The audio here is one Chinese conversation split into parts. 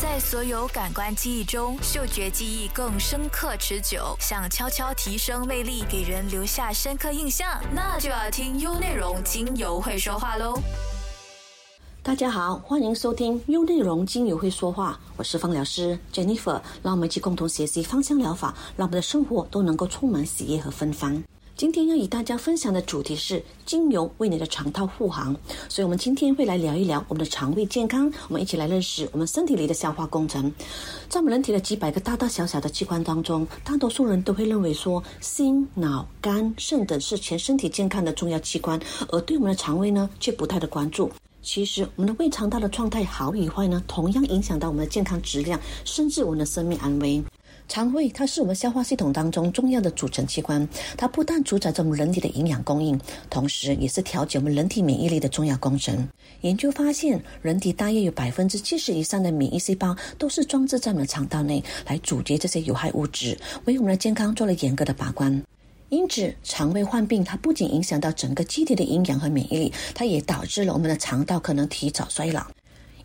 在所有感官记忆中，嗅觉记忆更深刻持久。想悄悄提升魅力，给人留下深刻印象，那就要听优内容精油会说话喽。大家好，欢迎收听优内容精油会说话，我是芳疗师 Jennifer，让我们一起共同学习芳香疗法，让我们的生活都能够充满喜悦和芬芳。今天要与大家分享的主题是精油为你的肠道护航，所以我们今天会来聊一聊我们的肠胃健康。我们一起来认识我们身体里的消化工程。在我们人体的几百个大大小小的器官当中，大多数人都会认为说心、脑、肝、肾等是全身体健康的重要器官，而对我们的肠胃呢，却不太的关注。其实，我们的胃肠道的状态好与坏呢，同样影响到我们的健康质量，甚至我们的生命安危。肠胃它是我们消化系统当中重要的组成器官，它不但主宰着我们人体的营养供应，同时也是调节我们人体免疫力的重要工程。研究发现，人体大约有百分之七十以上的免疫细胞都是装置在我们的肠道内，来阻截这些有害物质，为我们的健康做了严格的把关。因此，肠胃患病它不仅影响到整个机体的营养和免疫力，它也导致了我们的肠道可能提早衰老。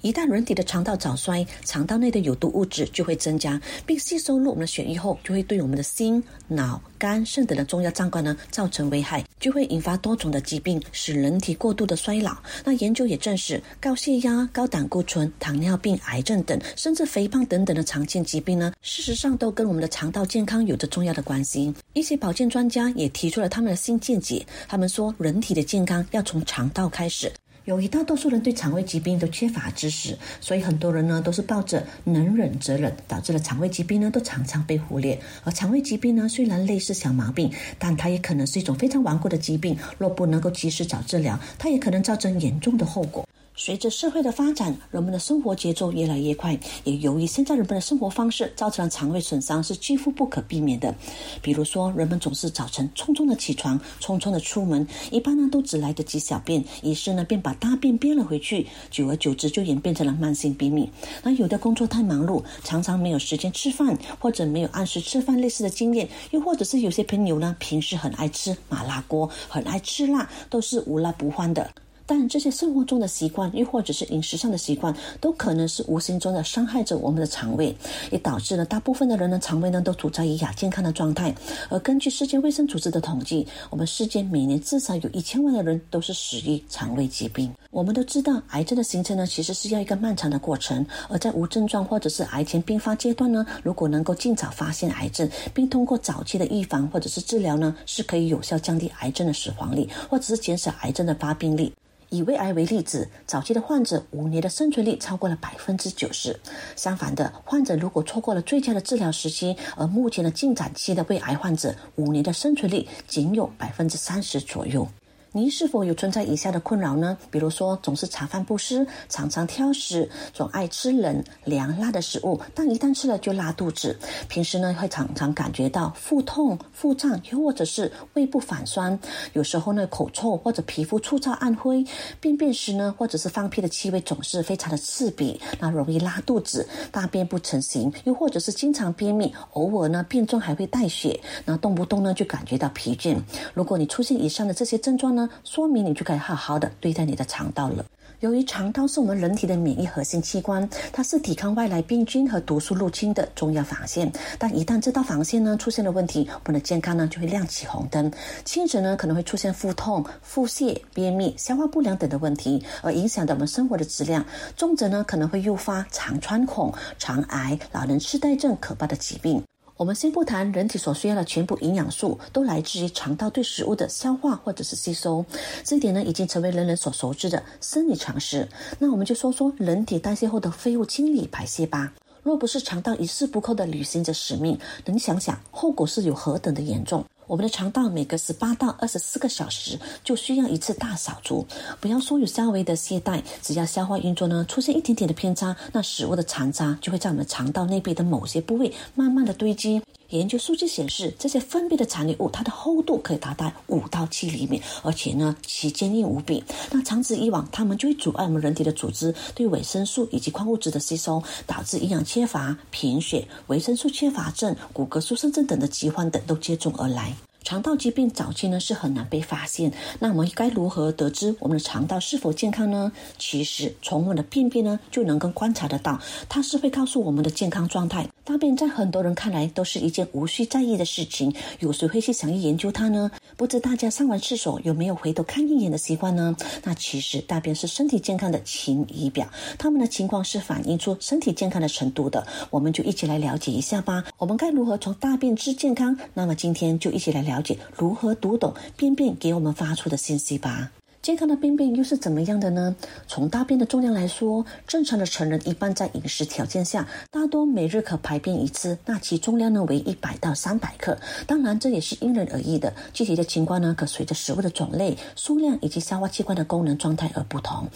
一旦人体的肠道早衰，肠道内的有毒物质就会增加，并吸收入我们的血液后，就会对我们的心、脑、肝、肾等的重要脏官呢造成危害，就会引发多种的疾病，使人体过度的衰老。那研究也证实，高血压、高胆固醇、糖尿病、癌症等，甚至肥胖等等的常见疾病呢，事实上都跟我们的肠道健康有着重要的关系。一些保健专家也提出了他们的新见解，他们说，人体的健康要从肠道开始。由于大多数人对肠胃疾病都缺乏知识，所以很多人呢都是抱着能忍则忍，导致了肠胃疾病呢都常常被忽略。而肠胃疾病呢虽然类似小毛病，但它也可能是一种非常顽固的疾病，若不能够及时找治疗，它也可能造成严重的后果。随着社会的发展，人们的生活节奏越来越快，也由于现在人们的生活方式造成了肠胃损伤是几乎不可避免的。比如说，人们总是早晨匆匆的起床，匆匆的出门，一般呢都只来得及小便，于是呢便把大便憋了回去，久而久之就演变成了慢性便秘。那有的工作太忙碌，常常没有时间吃饭，或者没有按时吃饭类似的经验，又或者是有些朋友呢平时很爱吃麻辣锅，很爱吃辣，都是无辣不欢的。但这些生活中的习惯，又或者是饮食上的习惯，都可能是无形中的伤害着我们的肠胃，也导致了大部分的人的肠胃呢都处在以亚健康的状态。而根据世界卫生组织的统计，我们世界每年至少有一千万的人都是死于肠胃疾病。我们都知道，癌症的形成呢，其实是要一个漫长的过程。而在无症状或者是癌前并发阶段呢，如果能够尽早发现癌症，并通过早期的预防或者是治疗呢，是可以有效降低癌症的死亡率，或者是减少癌症的发病率。以胃癌为例子，早期的患者五年的生存率超过了百分之九十。相反的，患者如果错过了最佳的治疗时期，而目前的进展期的胃癌患者，五年的生存率仅有百分之三十左右。您是否有存在以下的困扰呢？比如说，总是茶饭不思，常常挑食，总爱吃冷、凉、辣的食物，但一旦吃了就拉肚子。平时呢，会常常感觉到腹痛、腹胀，又或者是胃部反酸。有时候呢，口臭或者皮肤粗糙暗灰。便便时呢，或者是放屁的气味总是非常的刺鼻，那容易拉肚子，大便不成形，又或者是经常便秘，偶尔呢便中还会带血，那动不动呢就感觉到疲倦。如果你出现以上的这些症状呢，说明你就可以好好的对待你的肠道了。由于肠道是我们人体的免疫核心器官，它是抵抗外来病菌和毒素入侵的重要防线。但一旦这道防线呢出现了问题，我们的健康呢就会亮起红灯。轻者呢可能会出现腹痛、腹泻、便秘、消化不良等的问题，而影响到我们生活的质量；重者呢可能会诱发肠穿孔、肠癌、老人痴呆症可怕的疾病。我们先不谈人体所需要的全部营养素都来自于肠道对食物的消化或者是吸收，这一点呢已经成为人人所熟知的生理常识。那我们就说说人体代谢后的废物清理排泄吧。若不是肠道一丝不扣的履行着使命，能想想后果是有何等的严重？我们的肠道每隔十八到二十四个小时就需要一次大扫除，不要说有稍微的懈怠，只要消化运作呢出现一点点的偏差，那食物的残渣就会在我们肠道内壁的某些部位慢慢的堆积。研究数据显示，这些分泌的残留物，它的厚度可以达到五到七厘米，而且呢，其坚硬无比。那长此以往，它们就会阻碍我们人体的组织对维生素以及矿物质的吸收，导致营养缺乏、贫血、维生素缺乏症、骨骼疏松症等的疾患等都接踵而来。肠道疾病早期呢是很难被发现，那我们该如何得知我们的肠道是否健康呢？其实从我们的便便呢就能够观察得到，它是会告诉我们的健康状态。大便在很多人看来都是一件无需在意的事情，有谁会去想要研究它呢？不知大家上完厕所有没有回头看一眼的习惯呢？那其实大便是身体健康的晴仪表，它们的情况是反映出身体健康的程度的。我们就一起来了解一下吧。我们该如何从大便知健康？那么今天就一起来了解如何读懂便便给我们发出的信息吧。健康的便便又是怎么样的呢？从大便的重量来说，正常的成人一般在饮食条件下，大多每日可排便一次，那其重量呢为一百到三百克。当然，这也是因人而异的，具体的情况呢可随着食物的种类、数量以及消化器官的功能状态而不同。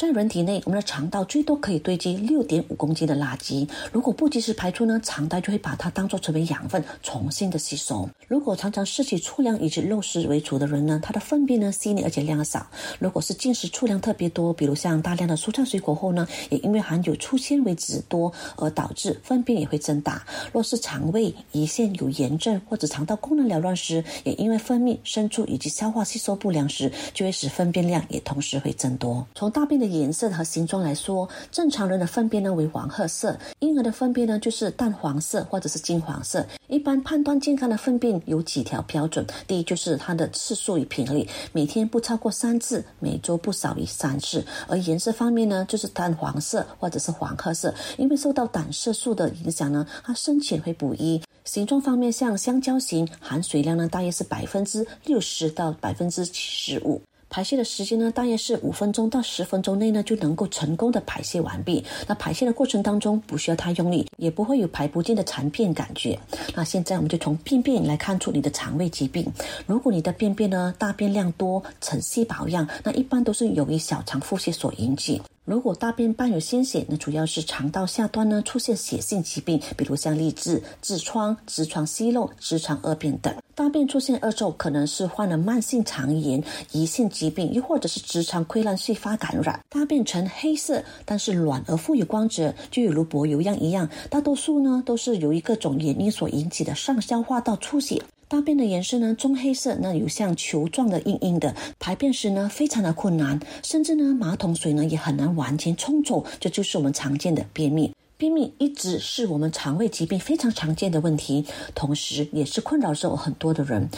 在人体内，我们的肠道最多可以堆积六点五公斤的垃圾。如果不及时排出呢，肠道就会把它当作成为养分，重新的吸收。如果常常摄取粗粮以及肉食为主的人呢，他的粪便呢细腻而且量少。如果是进食粗粮特别多，比如像大量的蔬菜水果后呢，也因为含有粗纤维质多而导致粪便也会增大。若是肠胃胰腺有炎症或者肠道功能紊乱时，也因为分泌生出以及消化吸收不良时，就会使粪便量也同时会增多。从大便的颜色和形状来说，正常人的粪便呢为黄褐色，婴儿的粪便呢就是淡黄色或者是金黄色。一般判断健康的粪便有几条标准，第一就是它的次数与频率，每天不超过三次，每周不少于三次。而颜色方面呢，就是淡黄色或者是黄褐色，因为受到胆色素的影响呢，它深浅会不一。形状方面像香蕉形，含水量呢大约是百分之六十到百分之七十五。排泄的时间呢，大约是五分钟到十分钟内呢，就能够成功的排泄完毕。那排泄的过程当中不需要太用力，也不会有排不尽的残便感觉。那现在我们就从便便来看出你的肠胃疾病。如果你的便便呢大便量多、呈细薄样，那一般都是由于小肠腹泻所引起。如果大便伴有鲜血，那主要是肠道下端呢出现血性疾病，比如像痢疾、痔疮、直肠息肉、直肠恶变等。大便出现恶臭，可能是患了慢性肠炎、胰腺疾病，又或者是直肠溃烂细发感染。大便呈黑色，但是软而富有光泽，就有如柏油样一样。大多数呢都是由于各种原因所引起的上消化道出血。大便的颜色呢棕黑色，那有像球状的硬硬的，排便时呢非常的困难，甚至呢马桶水呢也很难完全冲走，这就是我们常见的便秘。便秘一直是我们肠胃疾病非常常见的问题，同时也是困扰着很多的人。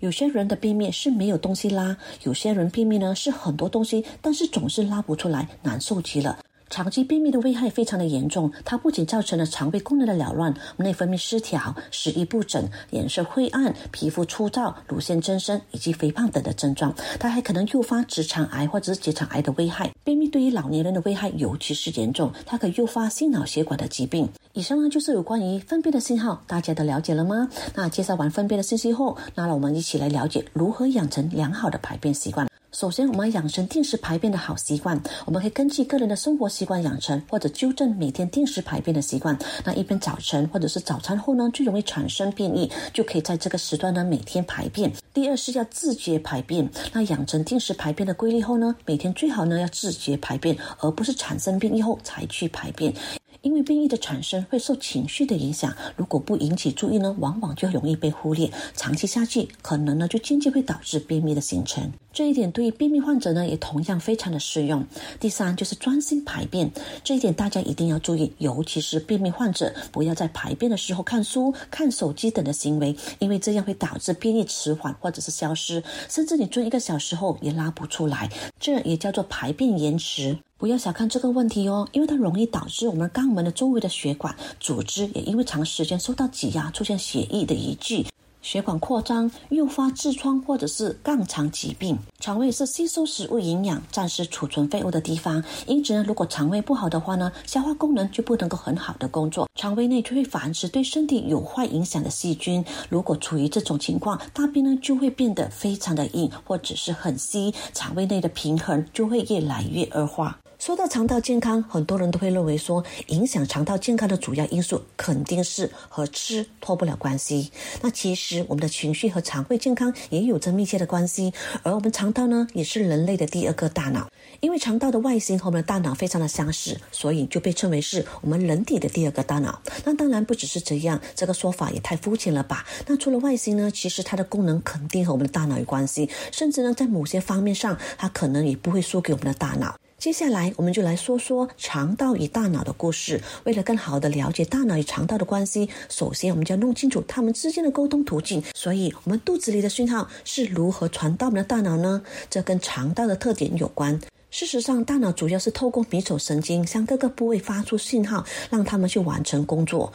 有些人的便秘是没有东西拉，有些人便秘呢是很多东西，但是总是拉不出来，难受极了。长期便秘的危害非常的严重，它不仅造成了肠胃功能的扰乱、内分泌失调、食欲不振、脸色灰暗、皮肤粗糙、乳腺增生以及肥胖等的症状，它还可能诱发直肠癌或者是结肠癌的危害。便秘对于老年人的危害尤其是严重，它可诱发心脑血管的疾病。以上呢就是有关于粪便的信号，大家都了解了吗？那介绍完粪便的信息后，那让我们一起来了解如何养成良好的排便习惯。首先，我们要养成定时排便的好习惯。我们可以根据个人的生活习惯养成，或者纠正每天定时排便的习惯。那一边早晨或者是早餐后呢，最容易产生便意，就可以在这个时段呢每天排便。第二是要自觉排便。那养成定时排便的规律后呢，每天最好呢要自觉排便，而不是产生便意后才去排便。因为便意的产生会受情绪的影响，如果不引起注意呢，往往就容易被忽略，长期下去，可能呢就间接会导致便秘的形成。这一点对于便秘患者呢，也同样非常的适用。第三就是专心排便，这一点大家一定要注意，尤其是便秘患者，不要在排便的时候看书、看手机等的行为，因为这样会导致便秘迟缓或者是消失，甚至你蹲一个小时后也拉不出来，这也叫做排便延迟。不要小看这个问题哦，因为它容易导致我们肛门的周围的血管组织也因为长时间受到挤压，出现血液的遗聚。血管扩张，诱发痔疮或者是肛肠疾病。肠胃是吸收食物营养、暂时储存废物的地方，因此呢，如果肠胃不好的话呢，消化功能就不能够很好的工作，肠胃内就会繁殖对身体有坏影响的细菌。如果处于这种情况，大便呢就会变得非常的硬，或者是很稀，肠胃内的平衡就会越来越恶化。说到肠道健康，很多人都会认为说，影响肠道健康的主要因素肯定是和吃脱不了关系。那其实我们的情绪和肠胃健康也有着密切的关系。而我们肠道呢，也是人类的第二个大脑。因为肠道的外形和我们的大脑非常的相似，所以就被称为是我们人体的第二个大脑。那当然不只是这样，这个说法也太肤浅了吧？那除了外形呢，其实它的功能肯定和我们的大脑有关系，甚至呢，在某些方面上，它可能也不会输给我们的大脑。接下来，我们就来说说肠道与大脑的故事。为了更好的了解大脑与肠道的关系，首先我们就要弄清楚它们之间的沟通途径。所以，我们肚子里的讯号是如何传到我们的大脑呢？这跟肠道的特点有关。事实上，大脑主要是透过迷走神经向各个部位发出信号，让他们去完成工作。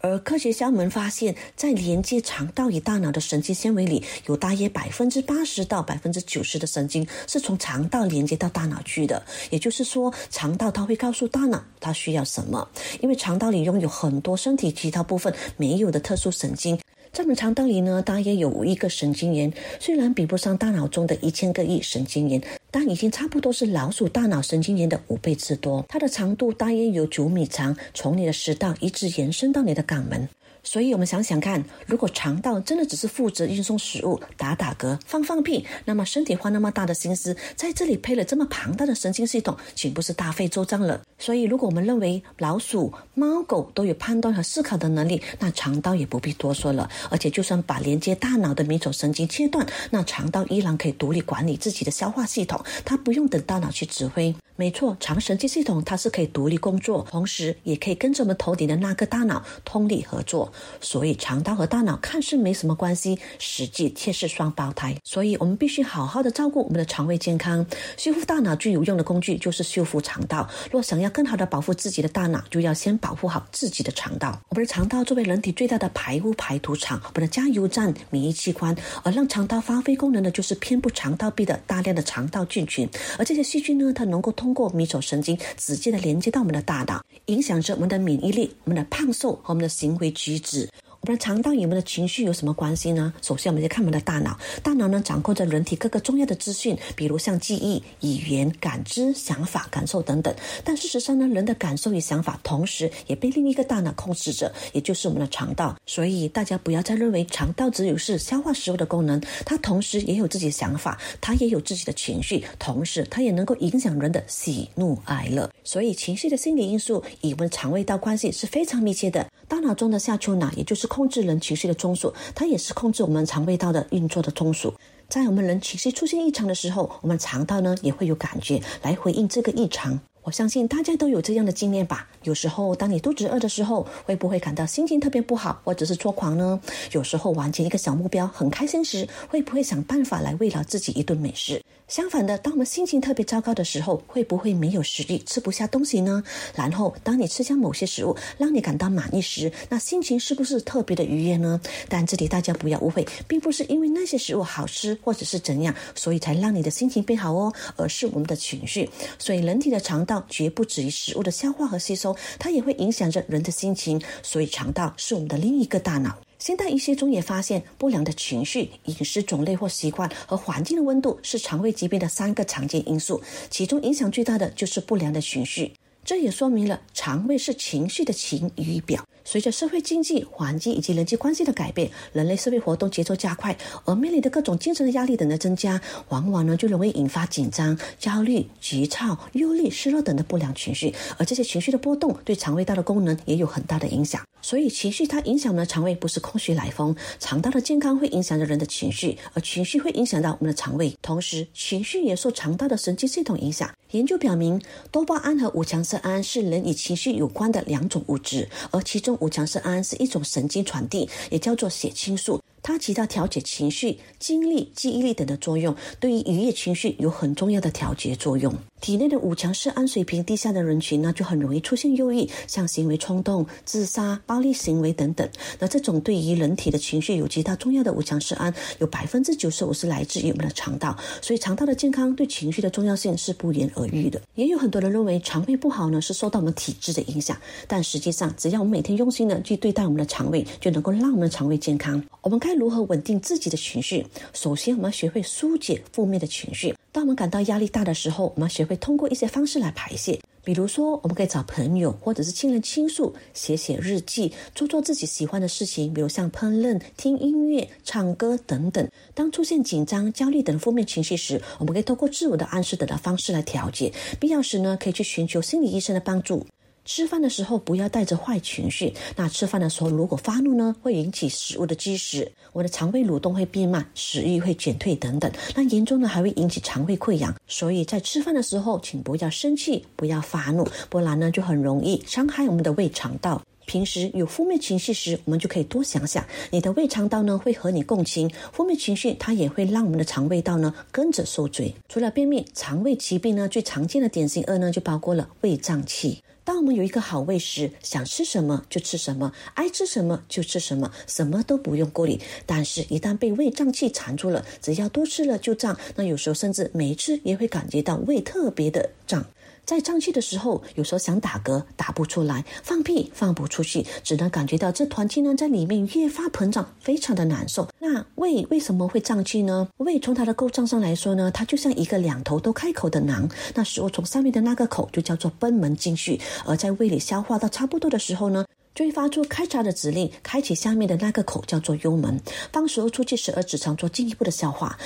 而科学家们发现，在连接肠道与大脑的神经纤维里，有大约百分之八十到百分之九十的神经是从肠道连接到大脑去的。也就是说，肠道它会告诉大脑它需要什么，因为肠道里拥有很多身体其他部分没有的特殊神经。在我们肠道里呢，大约有五亿个神经元，虽然比不上大脑中的一千个亿神经元，但已经差不多是老鼠大脑神经元的五倍之多。它的长度大约有九米长，从你的食道一直延伸到你的肛门。所以，我们想想看，如果肠道真的只是负责运送食物、打打嗝、放放屁，那么身体花那么大的心思在这里配了这么庞大的神经系统，岂不是大费周章了？所以，如果我们认为老鼠、猫狗都有判断和思考的能力，那肠道也不必多说了。而且，就算把连接大脑的迷走神经切断，那肠道依然可以独立管理自己的消化系统，它不用等大脑去指挥。没错，肠神经系统它是可以独立工作，同时也可以跟着我们头顶的那个大脑通力合作。所以，肠道和大脑看似没什么关系，实际却是双胞胎。所以我们必须好好的照顾我们的肠胃健康。修复大脑最有用的工具就是修复肠道。若想要更好的保护自己的大脑，就要先保护好自己的肠道。我们的肠道作为人体最大的排污排毒厂，我们的加油站、免疫器官，而让肠道发挥功能的就是遍布肠道壁的大量的肠道菌群。而这些细菌呢，它能够通通过迷走神经直接的连接到我们的大脑，影响着我们的免疫力、我们的胖瘦和我们的行为举止。我们的肠道与我们的情绪有什么关系呢？首先，我们先看我们的大脑。大脑呢，掌控着人体各个重要的资讯，比如像记忆、语言、感知、想法、感受等等。但事实上呢，人的感受与想法同时也被另一个大脑控制着，也就是我们的肠道。所以，大家不要再认为肠道只有是消化食物的功能，它同时也有自己的想法，它也有自己的情绪，同时它也能够影响人的喜怒哀乐。所以，情绪的心理因素与我们肠胃道关系是非常密切的。大脑中的下丘脑，也就是控制人情绪的中枢，它也是控制我们肠胃道的运作的中枢。在我们人情绪出现异常的时候，我们肠道呢也会有感觉来回应这个异常。我相信大家都有这样的经验吧？有时候当你肚子饿的时候，会不会感到心情特别不好，或者是抓狂呢？有时候完成一个小目标很开心时，会不会想办法来慰劳自己一顿美食？相反的，当我们心情特别糟糕的时候，会不会没有食欲，吃不下东西呢？然后，当你吃下某些食物让你感到满意时，那心情是不是特别的愉悦呢？但这里大家不要误会，并不是因为那些食物好吃或者是怎样，所以才让你的心情变好哦，而是我们的情绪。所以，人体的肠道绝不止于食物的消化和吸收，它也会影响着人的心情。所以，肠道是我们的另一个大脑。现代医学中也发现，不良的情绪、饮食种类或习惯和环境的温度是肠胃疾病的三个常见因素，其中影响最大的就是不良的情绪。这也说明了肠胃是情绪的晴雨表。随着社会经济环境以及人际关系的改变，人类社会活动节奏加快，而面临的各种精神的压力等的增加，往往呢就容易引发紧张、焦虑、急躁、忧虑、失落等的不良情绪。而这些情绪的波动对肠胃道的功能也有很大的影响。所以，情绪它影响我们的肠胃不是空穴来风。肠道的健康会影响着人的情绪，而情绪会影响到我们的肠胃。同时，情绪也受肠道的神经系统影响。研究表明，多巴胺和五羟色胺是人与情绪有关的两种物质，而其中五羟色胺是一种神经传递，也叫做血清素。它起到调节情绪、精力、记忆力等的作用，对于愉悦情绪有很重要的调节作用。体内的五羟色胺水平低下的人群呢，就很容易出现忧郁、像行为冲动、自杀、暴力行为等等。那这种对于人体的情绪有极大重要的五羟色胺，有百分之九十五是来自于我们的肠道。所以肠道的健康对情绪的重要性是不言而喻的。也有很多人认为肠胃不好呢是受到我们体质的影响，但实际上只要我们每天用心的去对待我们的肠胃，就能够让我们的肠胃健康。我们看该如何稳定自己的情绪？首先，我们要学会疏解负面的情绪。当我们感到压力大的时候，我们要学会通过一些方式来排泄。比如说，我们可以找朋友或者是亲人倾诉，写写日记，做做自己喜欢的事情，比如像烹饪、听音乐、唱歌等等。当出现紧张、焦虑等负面情绪时，我们可以通过自我的暗示等的方式来调节。必要时呢，可以去寻求心理医生的帮助。吃饭的时候不要带着坏情绪。那吃饭的时候如果发怒呢，会引起食物的积食，我的肠胃蠕动会变慢，食欲会减退等等。那严重的还会引起肠胃溃疡。所以在吃饭的时候，请不要生气，不要发怒，不然呢就很容易伤害我们的胃肠道。平时有负面情绪时，我们就可以多想想，你的胃肠道呢会和你共情。负面情绪它也会让我们的肠胃道呢跟着受罪。除了便秘，肠胃疾病呢最常见的典型二呢就包括了胃胀气。当我们有一个好胃时，想吃什么就吃什么，爱吃什么就吃什么，什么都不用顾虑。但是，一旦被胃胀气缠住了，只要多吃了就胀。那有时候甚至没吃也会感觉到胃特别的胀。在胀气的时候，有时候想打嗝打不出来，放屁放不出去，只能感觉到这团气呢在里面越发膨胀，非常的难受。那胃为什么会胀气呢？胃从它的构造上来说呢，它就像一个两头都开口的囊。那食物从上面的那个口就叫做贲门进去，而在胃里消化到差不多的时候呢，就会发出开闸的指令，开启下面的那个口叫做幽门，放食物出去时而只常做进一步的消化。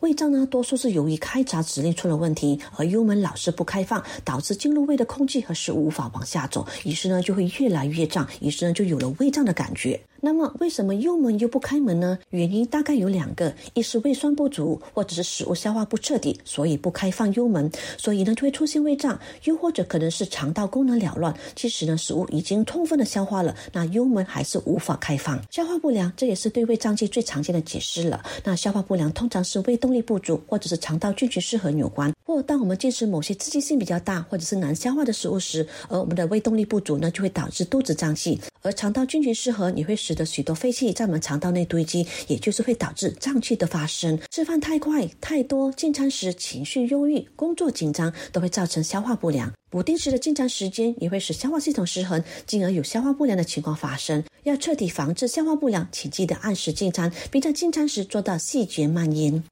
胃胀呢，多数是由于开闸指令出了问题，而幽门老是不开放，导致进入胃的空气和食物无法往下走，于是呢就会越来越胀，于是呢就有了胃胀的感觉。那么为什么幽门又不开门呢？原因大概有两个：一是胃酸不足，或者是食物消化不彻底，所以不开放幽门，所以呢就会出现胃胀；又或者可能是肠道功能扰乱，即使呢食物已经充分的消化了，那幽门还是无法开放。消化不良，这也是对胃胀气最常见的解释了。那消化不良通常是胃动力不足，或者是肠道菌群失衡有关。或当我们进食某些刺激性比较大，或者是难消化的食物时，而我们的胃动力不足呢，就会导致肚子胀气，而肠道菌群失衡也会使得许多废气在我们肠道内堆积，也就是会导致胀气的发生。吃饭太快、太多，进餐时情绪忧郁、工作紧张，都会造成消化不良。不定时的进餐时间也会使消化系统失衡，进而有消化不良的情况发生。要彻底防治消化不良，请记得按时进餐，并在进餐时做到细嚼慢咽。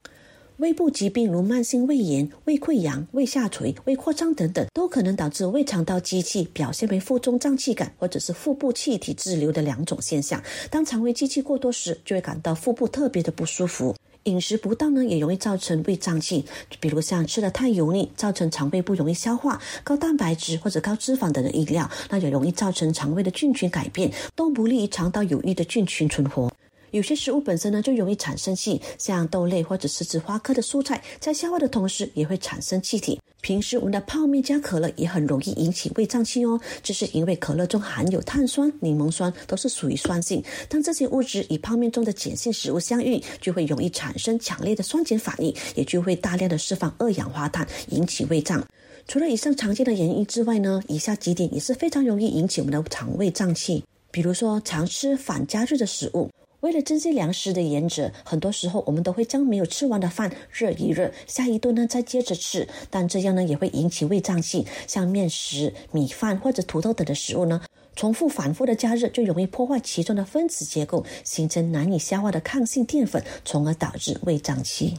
胃部疾病如慢性胃炎、胃溃疡、胃下垂、胃扩张等等，都可能导致胃肠道积气，表现为腹中胀气感，或者是腹部气体滞留的两种现象。当肠胃积气过多时，就会感到腹部特别的不舒服。饮食不当呢，也容易造成胃胀气，比如像吃的太油腻，造成肠胃不容易消化；高蛋白质或者高脂肪等的饮料，那也容易造成肠胃的菌群改变，都不利于肠道有益的菌群存活。有些食物本身呢就容易产生气，像豆类或者是紫花科的蔬菜，在消化的同时也会产生气体。平时我们的泡面加可乐也很容易引起胃胀气哦，这是因为可乐中含有碳酸、柠檬酸，都是属于酸性。当这些物质与泡面中的碱性食物相遇，就会容易产生强烈的酸碱反应，也就会大量的释放二氧化碳，引起胃胀。除了以上常见的原因之外呢，以下几点也是非常容易引起我们的肠胃胀气，比如说常吃反加热的食物。为了珍惜粮食的原则，很多时候我们都会将没有吃完的饭热一热，下一顿呢再接着吃。但这样呢也会引起胃胀气。像面食、米饭或者土豆等的食物呢，重复反复的加热就容易破坏其中的分子结构，形成难以消化的抗性淀粉，从而导致胃胀气。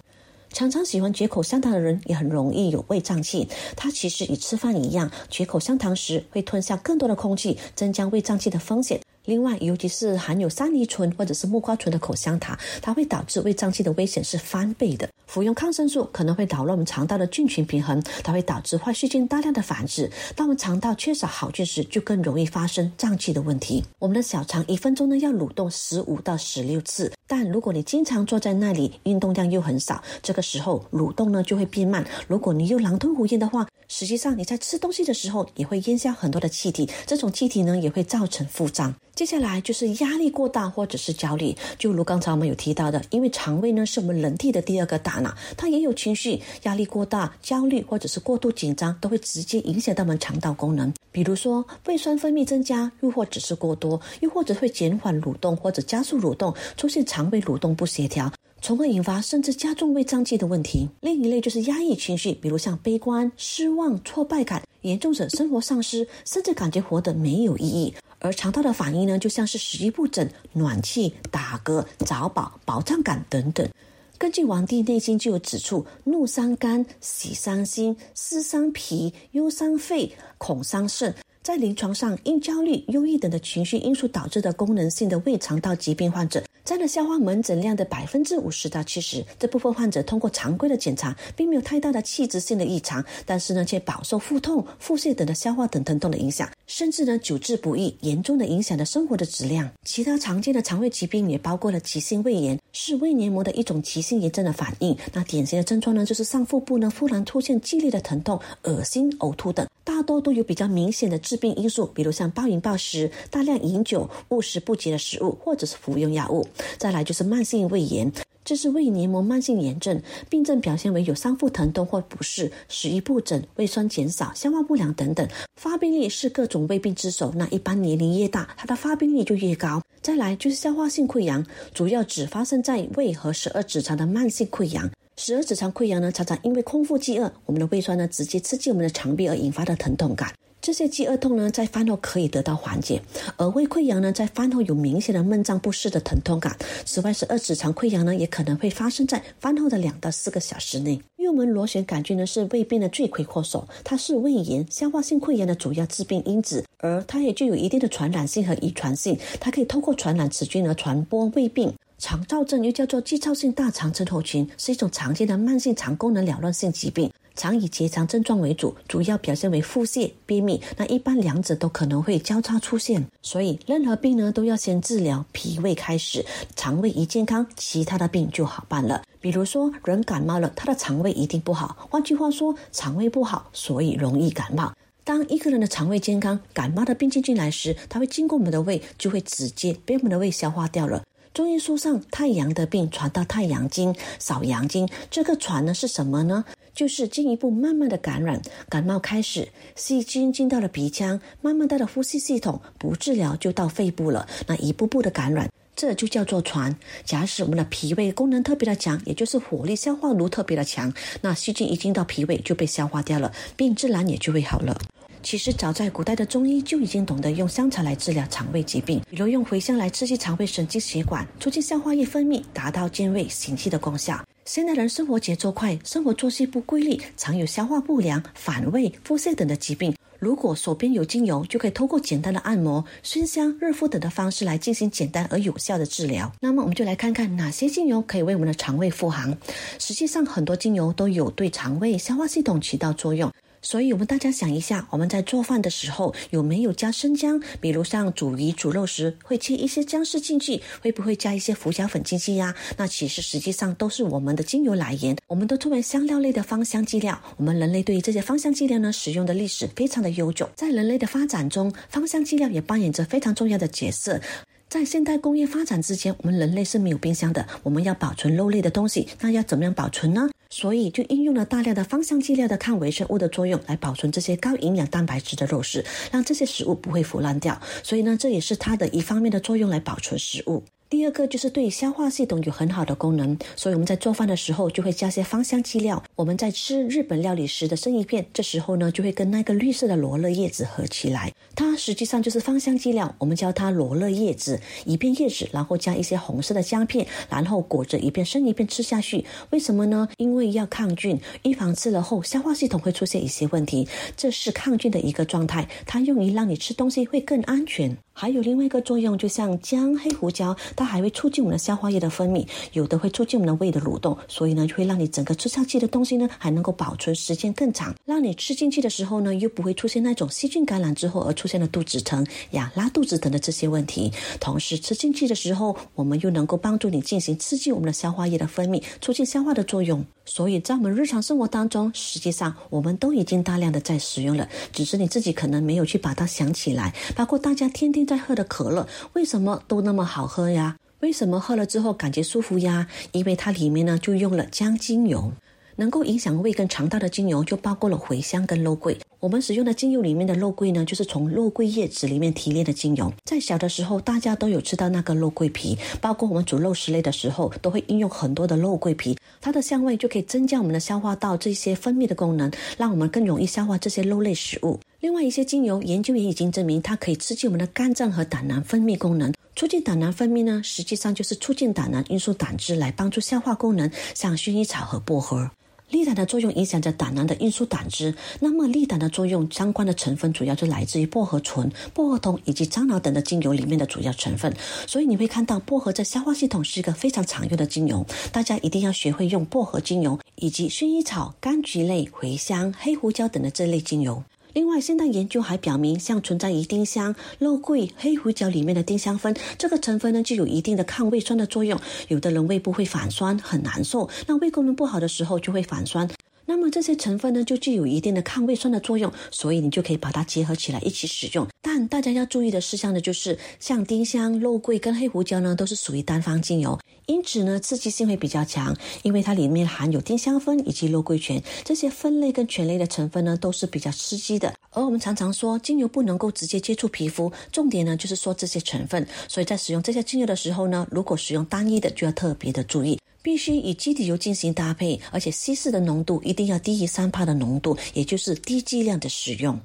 常常喜欢嚼口香糖的人也很容易有胃胀气。它其实与吃饭一样，嚼口香糖时会吞下更多的空气，增加胃胀气的风险。另外，尤其是含有山梨醇或者是木瓜醇的口香糖，它会导致胃胀气的危险是翻倍的。服用抗生素可能会扰乱我们肠道的菌群平衡，它会导致坏细菌大量的繁殖。当我们肠道缺少好菌时，就更容易发生胀气的问题。我们的小肠一分钟呢要蠕动十五到十六次，但如果你经常坐在那里，运动量又很少，这个时候蠕动呢就会变慢。如果你又狼吞虎咽的话，实际上你在吃东西的时候也会咽下很多的气体，这种气体呢也会造成腹胀。接下来就是压力过大或者是焦虑，就如刚才我们有提到的，因为肠胃呢是我们人体的第二个大脑，它也有情绪，压力过大、焦虑或者是过度紧张，都会直接影响到我们肠道功能。比如说胃酸分泌增加，又或者是过多，又或者会减缓蠕动或者加速蠕动，出现肠胃蠕动不协调，从而引发甚至加重胃胀气的问题。另一类就是压抑情绪，比如像悲观、失望、挫败感，严重者生活丧失，甚至感觉活得没有意义。而肠道的反应呢，就像是食欲不振、暖气、打嗝、早饱、饱胀感等等。根据《黄帝内经》就有指出，怒伤肝，喜伤心，思伤脾，忧伤肺，恐伤肾。在临床上，因焦虑、忧郁等的情绪因素导致的功能性的胃肠道疾病患者。占了消化门诊量的百分之五十到七十，这部分患者通过常规的检查，并没有太大的器质性的异常，但是呢，却饱受腹痛、腹泻等的消化等疼痛的影响，甚至呢，久治不愈，严重的影响了生活的质量。其他常见的肠胃疾病也包括了急性胃炎，是胃黏膜的一种急性炎症的反应。那典型的症状呢，就是上腹部呢忽然出现剧烈的疼痛、恶心、呕吐等，大多都有比较明显的致病因素，比如像暴饮暴食、大量饮酒、误食不洁的食物，或者是服用药物。再来就是慢性胃炎，这是胃黏膜慢性炎症，病症表现为有上腹疼痛或不适、食欲不振、胃酸减少、消化不良等等。发病率是各种胃病之首，那一般年龄越大，它的发病率就越高。再来就是消化性溃疡，主要只发生在胃和十二指肠的慢性溃疡。十二指肠溃疡呢，常常因为空腹饥饿，我们的胃酸呢直接刺激我们的肠壁而引发的疼痛感。这些饥饿痛呢，在饭后可以得到缓解，而胃溃疡呢，在饭后有明显的闷胀不适的疼痛感。此外，是二指肠溃疡呢，也可能会发生在饭后的两到四个小时内。幽门螺旋杆菌呢，是胃病的罪魁祸首，它是胃炎、消化性溃疡的主要致病因子，而它也具有一定的传染性和遗传性，它可以透过传染此菌而传播胃病。肠燥症又叫做肌燥性大肠症候群，是一种常见的慢性肠功能扰乱性疾病。常以结肠症状为主，主要表现为腹泻、便秘。那一般两者都可能会交叉出现，所以任何病呢都要先治疗脾胃开始，肠胃一健康，其他的病就好办了。比如说人感冒了，他的肠胃一定不好。换句话说，肠胃不好，所以容易感冒。当一个人的肠胃健康，感冒的病菌进来时，它会经过我们的胃，就会直接被我们的胃消化掉了。中医书上，太阳的病传到太阳经，少阳经，这个传呢是什么呢？就是进一步慢慢的感染，感冒开始，细菌进到了鼻腔，慢慢到了呼吸系统，不治疗就到肺部了。那一步步的感染，这就叫做传。假使我们的脾胃功能特别的强，也就是火力消化炉特别的强，那细菌一进到脾胃就被消化掉了，病自然也就会好了。其实早在古代的中医就已经懂得用香草来治疗肠胃疾病，比如用茴香来刺激肠胃神经血管，促进消化液分泌，达到健胃行气的功效。现代人生活节奏快，生活作息不规律，常有消化不良、反胃、腹泻等的疾病。如果手边有精油，就可以通过简单的按摩、熏香、热敷等的方式来进行简单而有效的治疗。那么，我们就来看看哪些精油可以为我们的肠胃护航。实际上，很多精油都有对肠胃、消化系统起到作用。所以，我们大家想一下，我们在做饭的时候有没有加生姜？比如像煮鱼、煮肉时，会切一些姜丝进去，会不会加一些胡椒粉进去呀？那其实实际上都是我们的精油来源。我们都称为香料类的芳香剂料。我们人类对于这些芳香剂料呢，使用的历史非常的悠久。在人类的发展中，芳香剂料也扮演着非常重要的角色。在现代工业发展之前，我们人类是没有冰箱的。我们要保存肉类的东西，那要怎么样保存呢？所以就应用了大量的芳香剂料的抗微生物的作用，来保存这些高营养蛋白质的肉食，让这些食物不会腐烂掉。所以呢，这也是它的一方面的作用，来保存食物。第二个就是对消化系统有很好的功能，所以我们在做饭的时候就会加些芳香剂料。我们在吃日本料理时的生鱼片，这时候呢就会跟那个绿色的罗勒叶子合起来，它实际上就是芳香剂料，我们叫它罗勒叶子。一片叶子，然后加一些红色的姜片，然后裹着一片生鱼片吃下去。为什么呢？因为要抗菌，预防吃了后消化系统会出现一些问题，这是抗菌的一个状态。它用于让你吃东西会更安全。还有另外一个作用，就像姜、黑胡椒，它还会促进我们的消化液的分泌，有的会促进我们的胃的蠕动，所以呢，就会让你整个吃下去的东西呢，还能够保存时间更长，让你吃进去的时候呢，又不会出现那种细菌感染之后而出现的肚子疼、呀拉肚子等的这些问题。同时，吃进去的时候，我们又能够帮助你进行刺激我们的消化液的分泌，促进消化的作用。所以在我们日常生活当中，实际上我们都已经大量的在使用了，只是你自己可能没有去把它想起来。包括大家天天在喝的可乐，为什么都那么好喝呀？为什么喝了之后感觉舒服呀？因为它里面呢就用了姜精油。能够影响胃跟肠道的精油就包括了茴香跟肉桂。我们使用的精油里面的肉桂呢，就是从肉桂叶子里面提炼的精油。在小的时候，大家都有吃到那个肉桂皮，包括我们煮肉食类的时候，都会应用很多的肉桂皮，它的香味就可以增加我们的消化道这些分泌的功能，让我们更容易消化这些肉类食物。另外一些精油研究也已经证明，它可以刺激我们的肝脏和胆囊分泌功能。促进胆囊分泌呢，实际上就是促进胆囊运输胆汁来帮助消化功能，像薰衣草和薄荷。利胆的作用影响着胆囊的运输胆汁，那么利胆的作用相关的成分主要就来自于薄荷醇、薄荷酮以及樟脑等的精油里面的主要成分。所以你会看到薄荷在消化系统是一个非常常用的精油，大家一定要学会用薄荷精油以及薰衣草、柑橘类、茴香、黑胡椒等的这类精油。另外，现代研究还表明，像存在于丁香、肉桂、黑胡椒里面的丁香酚，这个成分呢，具有一定的抗胃酸的作用。有的人胃部会反酸，很难受，那胃功能不好的时候就会反酸。那么这些成分呢，就具有一定的抗胃酸的作用，所以你就可以把它结合起来一起使用。但大家要注意的事项呢，就是像丁香、肉桂跟黑胡椒呢，都是属于单方精油，因此呢，刺激性会比较强，因为它里面含有丁香酚以及肉桂醛这些酚类跟醛类的成分呢，都是比较刺激的。而我们常常说，精油不能够直接接触皮肤，重点呢就是说这些成分。所以在使用这些精油的时候呢，如果使用单一的，就要特别的注意。必须与基底油进行搭配，而且稀释的浓度一定要低于三帕的浓度，也就是低剂量的使用。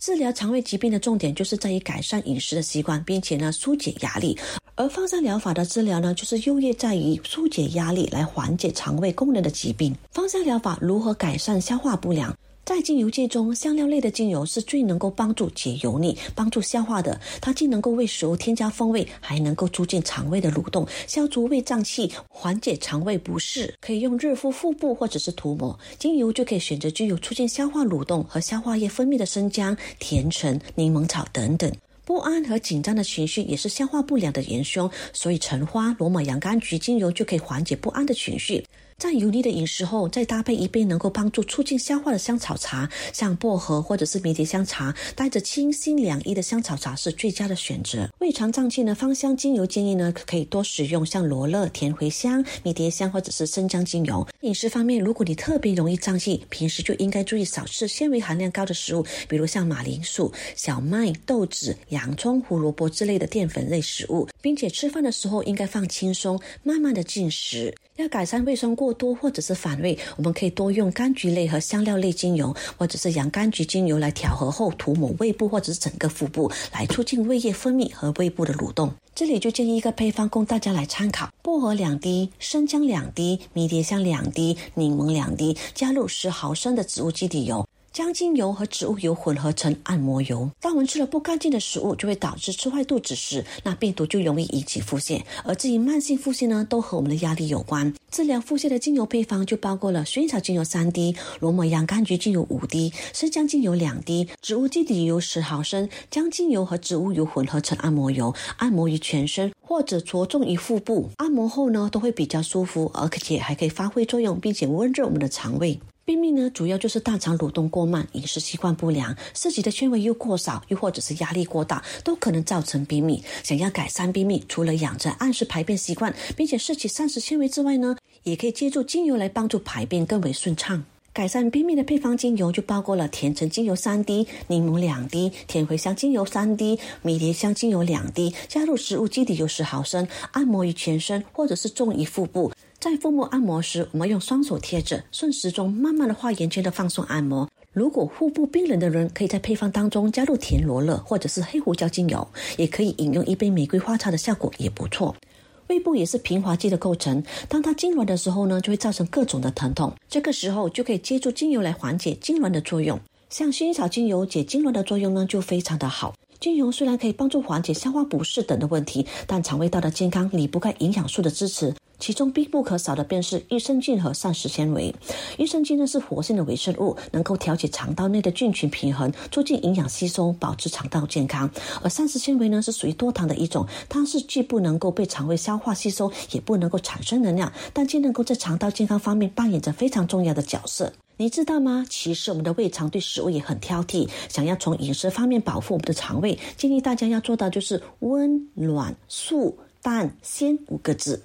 治疗肠胃疾病的重点就是在于改善饮食的习惯，并且呢疏解压力。而芳香疗法的治疗呢，就是优越在于疏解压力，来缓解肠胃功能的疾病。芳香疗法如何改善消化不良？在精油界中，香料类的精油是最能够帮助解油腻、帮助消化的。它既能够为食物添加风味，还能够促进肠胃的蠕动，消除胃胀气，缓解肠胃不适。可以用热敷腹部或者是涂抹。精油就可以选择具有促进消化蠕动和消化液分泌的生姜、甜橙、柠檬草等等。不安和紧张的情绪也是消化不良的元凶，所以橙花、罗马洋甘菊精油就可以缓解不安的情绪。在油腻的饮食后，再搭配一杯能够帮助促进消化的香草茶，像薄荷或者是迷迭香茶，带着清新凉意的香草茶是最佳的选择。胃肠胀气呢，芳香精油建议呢可以多使用像罗勒、甜茴香、迷迭香或者是生姜精油。饮食方面，如果你特别容易胀气，平时就应该注意少吃纤维含量高的食物，比如像马铃薯、小麦、豆子、洋葱、胡萝卜之类的淀粉类食物，并且吃饭的时候应该放轻松，慢慢的进食。要改善卫生过多或者是反胃，我们可以多用柑橘类和香料类精油，或者是洋甘菊精油来调和后涂抹胃部或者是整个腹部，来促进胃液分泌和胃部的蠕动。这里就建议一个配方供大家来参考：薄荷两滴，生姜两滴，迷迭香两滴，柠檬两滴，加入十毫升的植物基底油。将精油和植物油混合成按摩油。当我们吃了不干净的食物，就会导致吃坏肚子时，那病毒就容易引起腹泻。而至于慢性腹泻呢，都和我们的压力有关。治疗腹泻的精油配方就包括了薰衣草精油三滴，罗摩洋甘菊精油五滴，生姜精油两滴，植物基底油十毫升。将精油和植物油混合成按摩油，按摩于全身或者着重于腹部。按摩后呢，都会比较舒服，而且还可以发挥作用，并且温热我们的肠胃。便秘呢，主要就是大肠蠕动过慢、饮食习惯不良、摄取的纤维又过少，又或者是压力过大，都可能造成便秘。想要改善便秘，除了养成按时排便习惯，并且摄取膳食纤维之外呢，也可以借助精油来帮助排便更为顺畅。改善便秘的配方精油就包括了甜橙精油三滴、柠檬两滴、甜茴香精油三滴、迷迭香精油两滴，加入食物基底油十毫升，按摩于全身或者是重于腹部。在腹部按摩时，我们用双手贴着，顺时钟慢慢的画圆圈的放松按摩。如果腹部冰冷的人，可以在配方当中加入甜罗勒或者是黑胡椒精油，也可以饮用一杯玫瑰花茶的效果也不错。胃部也是平滑肌的构成，当它痉挛的时候呢，就会造成各种的疼痛。这个时候就可以借助精油来缓解痉挛的作用。像薰衣草精油解痉挛的作用呢，就非常的好。精油虽然可以帮助缓解消化不适等的问题，但肠胃道的健康离不开营养素的支持。其中必不可少的便是益生菌和膳食纤维。益生菌呢是活性的微生物，能够调节肠道内的菌群平衡，促进营养吸收，保持肠道健康。而膳食纤维呢是属于多糖的一种，它是既不能够被肠胃消化吸收，也不能够产生能量，但却能够在肠道健康方面扮演着非常重要的角色。你知道吗？其实我们的胃肠对食物也很挑剔，想要从饮食方面保护我们的肠胃，建议大家要做到就是温暖、素、淡、鲜五个字。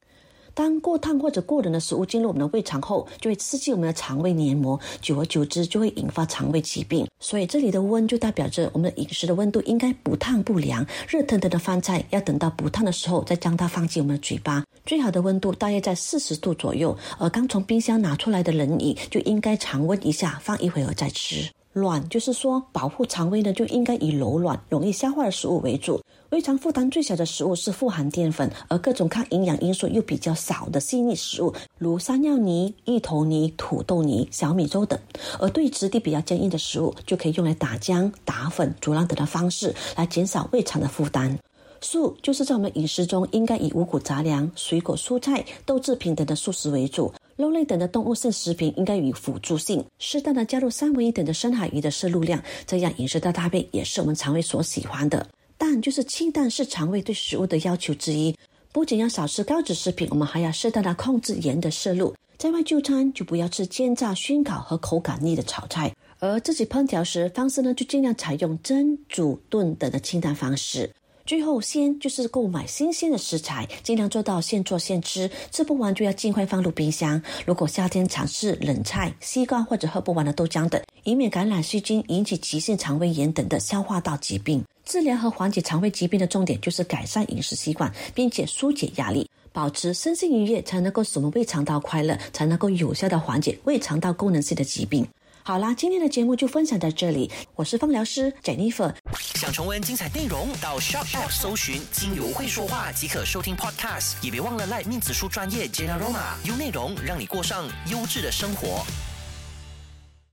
当过烫或者过冷的食物进入我们的胃肠后，就会刺激我们的肠胃黏膜，久而久之就会引发肠胃疾病。所以这里的温就代表着我们的饮食的温度应该不烫不凉，热腾腾的饭菜要等到不烫的时候再将它放进我们的嘴巴。最好的温度大约在四十度左右，而刚从冰箱拿出来的冷饮就应该常温一下，放一会儿再吃。卵就是说，保护肠胃呢，就应该以柔软、容易消化的食物为主。胃肠负担最小的食物是富含淀粉，而各种抗营养因素又比较少的细腻食物，如山药泥、芋头泥、土豆泥、小米粥等。而对质地比较坚硬的食物，就可以用来打浆、打粉、煮烂等的方式来减少胃肠的负担。素就是在我们饮食中应该以五谷杂粮、水果、蔬菜、豆制品等的素食为主。肉类等的动物性食品应该以辅助性，适当的加入三文鱼等的深海鱼的摄入量，这样饮食的搭配也是我们肠胃所喜欢的。但就是清淡是肠胃对食物的要求之一，不仅要少吃高脂食品，我们还要适当的控制盐的摄入。在外就餐就不要吃煎炸、熏烤和口感腻的炒菜，而自己烹调时方式呢，就尽量采用蒸、煮、炖等的清淡方式。最后，鲜就是购买新鲜的食材，尽量做到现做现吃，吃不完就要尽快放入冰箱。如果夏天尝试冷菜、西瓜或者喝不完的豆浆等，以免感染细菌，引起急性肠胃炎等的消化道疾病。治疗和缓解肠胃疾病的重点就是改善饮食习惯，并且疏解压力，保持身心愉悦，才能够使我们胃肠道快乐，才能够有效的缓解胃肠道功能性的疾病。好啦，今天的节目就分享到这里。我是芳疗师 Jennifer。想重温精彩内容，到 Shop App 搜寻“精油会说话”即可收听 Podcast。也别忘了赖面子书专业 Jenna Roma，用内容让你过上优质的生活。